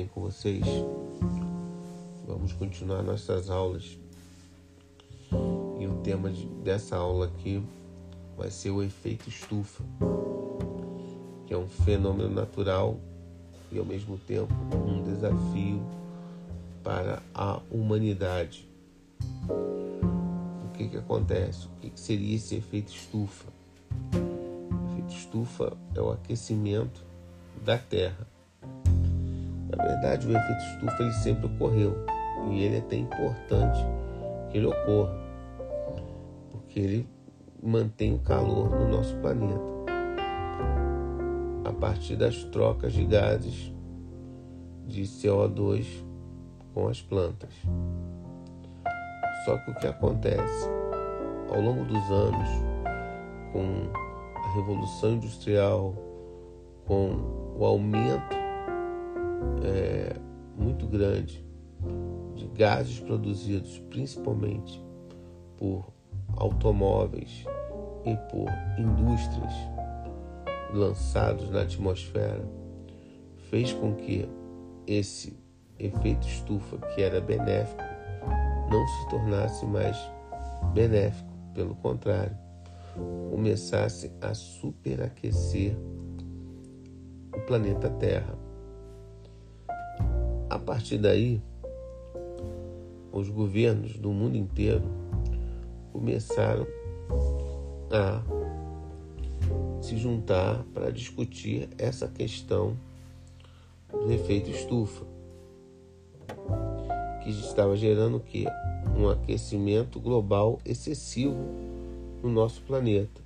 bem com vocês? Vamos continuar nossas aulas. E o tema de, dessa aula aqui vai ser o efeito estufa, que é um fenômeno natural e ao mesmo tempo um desafio para a humanidade. O que, que acontece? O que, que seria esse efeito estufa? O efeito estufa é o aquecimento da Terra. Na verdade, o efeito estufa ele sempre ocorreu. E ele é até importante que ele ocorra, porque ele mantém o calor no nosso planeta. A partir das trocas de gases de CO2 com as plantas. Só que o que acontece? Ao longo dos anos, com a revolução industrial, com o aumento é, muito grande de gases produzidos principalmente por automóveis e por indústrias lançados na atmosfera, fez com que esse efeito estufa, que era benéfico, não se tornasse mais benéfico, pelo contrário, começasse a superaquecer o planeta Terra. A partir daí, os governos do mundo inteiro começaram a se juntar para discutir essa questão do efeito estufa, que estava gerando o quê? Um aquecimento global excessivo no nosso planeta.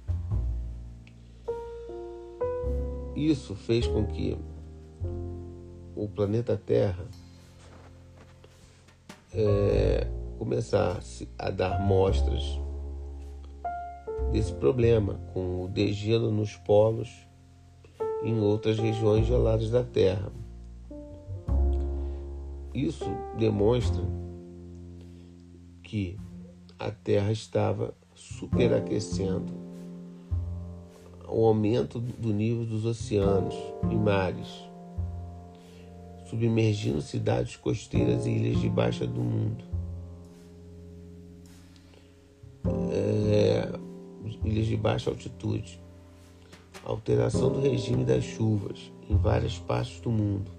Isso fez com que o planeta Terra é, começasse a dar mostras desse problema, com o degelo nos polos e em outras regiões geladas da Terra. Isso demonstra que a Terra estava superaquecendo o aumento do nível dos oceanos e mares, submergindo cidades costeiras e ilhas de baixa do mundo. É, ilhas de baixa altitude, alteração do regime das chuvas em várias partes do mundo,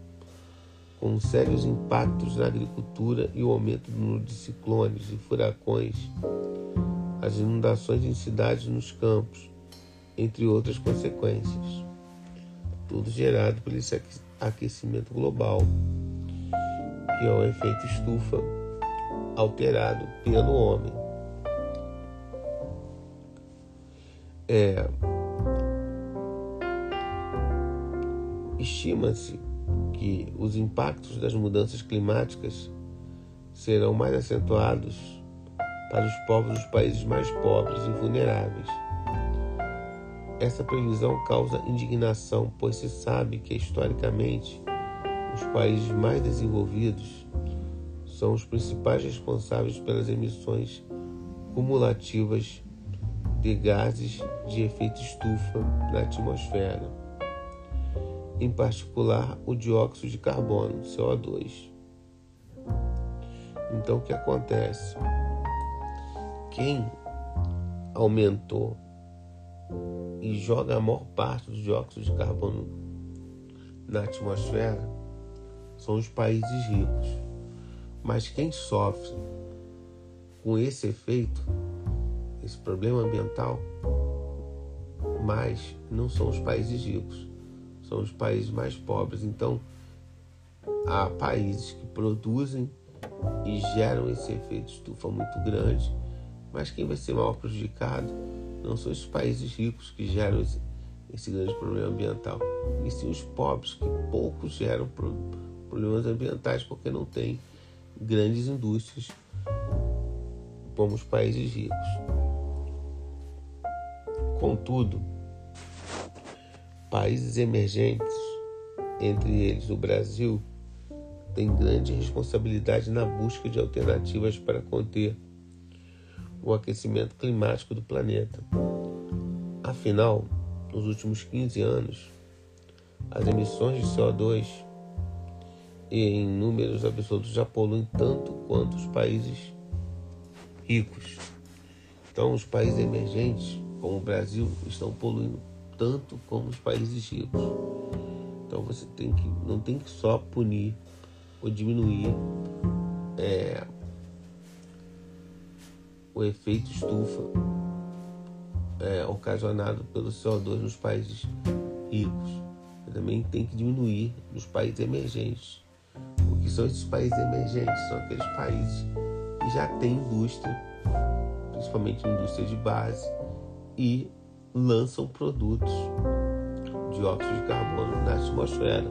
com sérios impactos na agricultura e o aumento do número de ciclones e furacões, as inundações em cidades e nos campos, entre outras consequências. Tudo gerado por esse aquecimento global, que é o efeito estufa alterado pelo homem. É, Estima-se que os impactos das mudanças climáticas serão mais acentuados para os povos dos países mais pobres e vulneráveis. Essa previsão causa indignação, pois se sabe que historicamente os países mais desenvolvidos são os principais responsáveis pelas emissões cumulativas de gases de efeito estufa na atmosfera, em particular o dióxido de carbono, CO2. Então, o que acontece? Quem aumentou e joga a maior parte do dióxido de carbono na atmosfera são os países ricos. Mas quem sofre com esse efeito esse problema ambiental, mas não são os países ricos, são os países mais pobres. Então, há países que produzem e geram esse efeito estufa muito grande, mas quem vai ser maior prejudicado não são os países ricos que geram esse, esse grande problema ambiental, e sim os pobres que pouco geram problemas ambientais porque não têm grandes indústrias como os países ricos. Contudo, países emergentes, entre eles o Brasil, têm grande responsabilidade na busca de alternativas para conter o aquecimento climático do planeta. Afinal, nos últimos 15 anos, as emissões de CO2 e em números absolutos já poluem tanto quanto os países ricos. Então, os países emergentes, como o Brasil, estão poluindo tanto como os países ricos. Então, você tem que, não tem que só punir ou diminuir é, o efeito estufa é, ocasionado pelo CO2 nos países ricos. Também tem que diminuir nos países emergentes. O que são esses países emergentes? São aqueles países que já têm indústria, principalmente indústria de base, e lançam produtos de óxido de carbono na atmosfera.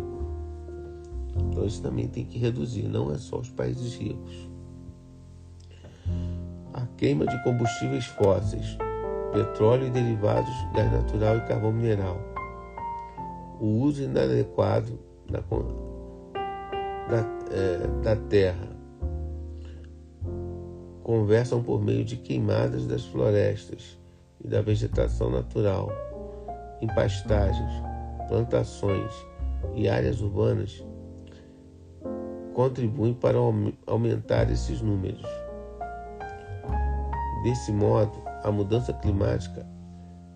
Então isso também tem que reduzir, não é só os países ricos. Queima de combustíveis fósseis, petróleo e derivados, gás natural e carvão mineral. O uso inadequado da, da, é, da terra. Conversam por meio de queimadas das florestas e da vegetação natural, em pastagens, plantações e áreas urbanas contribuem para aumentar esses números. Desse modo, a mudança climática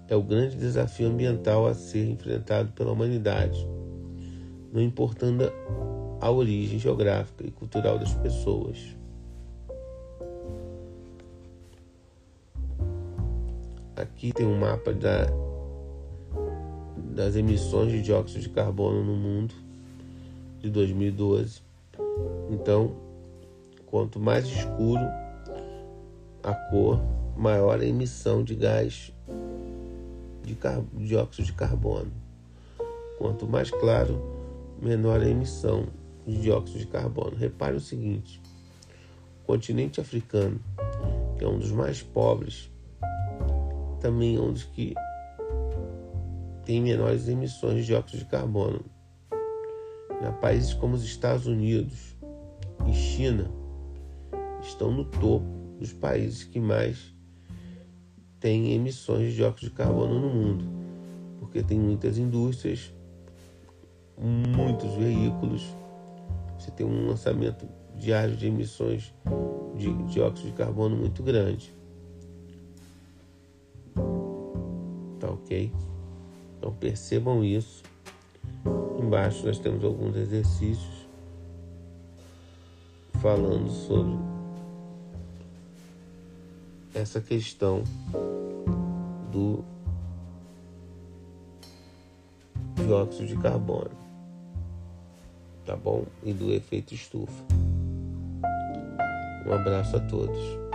é o grande desafio ambiental a ser enfrentado pela humanidade, não importando a origem geográfica e cultural das pessoas. Aqui tem um mapa da, das emissões de dióxido de carbono no mundo de 2012. Então, quanto mais escuro a cor, maior a emissão de gás de dióxido de carbono. Quanto mais claro, menor a emissão de dióxido de carbono. Repare o seguinte: o continente africano, que é um dos mais pobres, também é um dos que tem menores emissões de dióxido de carbono. Já países como os Estados Unidos e China estão no topo dos países que mais têm emissões de dióxido de carbono no mundo, porque tem muitas indústrias, muitos veículos, você tem um lançamento diário de emissões de dióxido de carbono muito grande. Tá ok? Então percebam isso. Embaixo nós temos alguns exercícios falando sobre essa questão do dióxido de carbono, tá bom? E do efeito estufa. Um abraço a todos.